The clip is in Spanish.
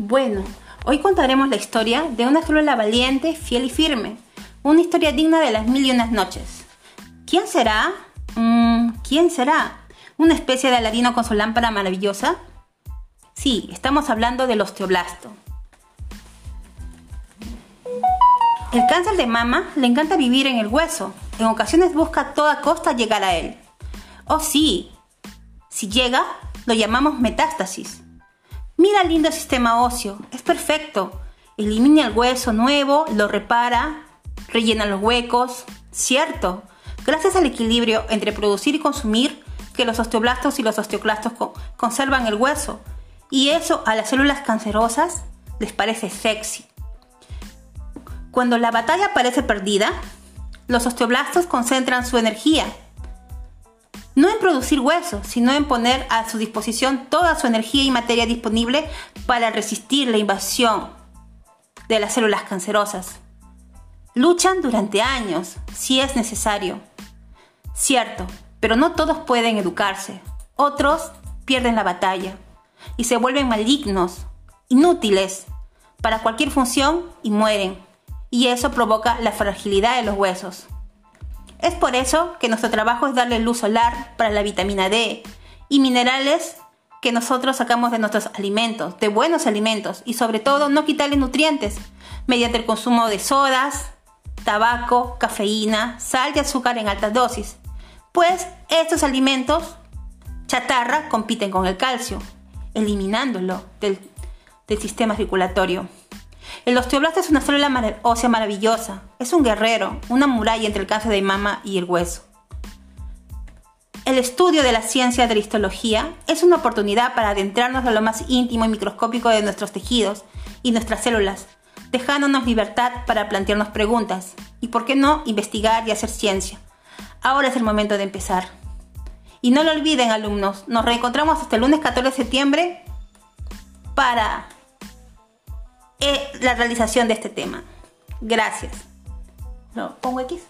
Bueno, hoy contaremos la historia de una célula valiente, fiel y firme. Una historia digna de las mil y unas noches. ¿Quién será? Mm, ¿Quién será? ¿Una especie de aladino con su lámpara maravillosa? Sí, estamos hablando del osteoblasto. El cáncer de mama le encanta vivir en el hueso. En ocasiones busca a toda costa llegar a él. Oh sí, si llega, lo llamamos metástasis. Mira el lindo sistema óseo, es perfecto. Elimina el hueso nuevo, lo repara, rellena los huecos. Cierto, gracias al equilibrio entre producir y consumir, que los osteoblastos y los osteoclastos conservan el hueso. Y eso a las células cancerosas les parece sexy. Cuando la batalla parece perdida, los osteoblastos concentran su energía no en producir huesos, sino en poner a su disposición toda su energía y materia disponible para resistir la invasión de las células cancerosas. Luchan durante años, si es necesario. Cierto, pero no todos pueden educarse. Otros pierden la batalla y se vuelven malignos, inútiles para cualquier función y mueren. Y eso provoca la fragilidad de los huesos. Es por eso que nuestro trabajo es darle luz solar para la vitamina D y minerales que nosotros sacamos de nuestros alimentos, de buenos alimentos y sobre todo no quitarle nutrientes mediante el consumo de sodas, tabaco, cafeína, sal y azúcar en altas dosis. Pues estos alimentos chatarra compiten con el calcio, eliminándolo del, sistema circulatorio. El osteoblasto es una célula ósea maravillosa. Es un guerrero, una muralla entre el cáncer de mama y el hueso. El estudio de la ciencia de la histología es una oportunidad para adentrarnos a lo más íntimo y microscópico de nuestros tejidos y nuestras células, dejándonos libertad para plantearnos preguntas y, por qué no, investigar y hacer ciencia. Ahora es el momento de empezar. Y no lo olviden, alumnos, nos reencontramos hasta el lunes 14 de septiembre para la realización de este tema. Gracias. No, pongo X.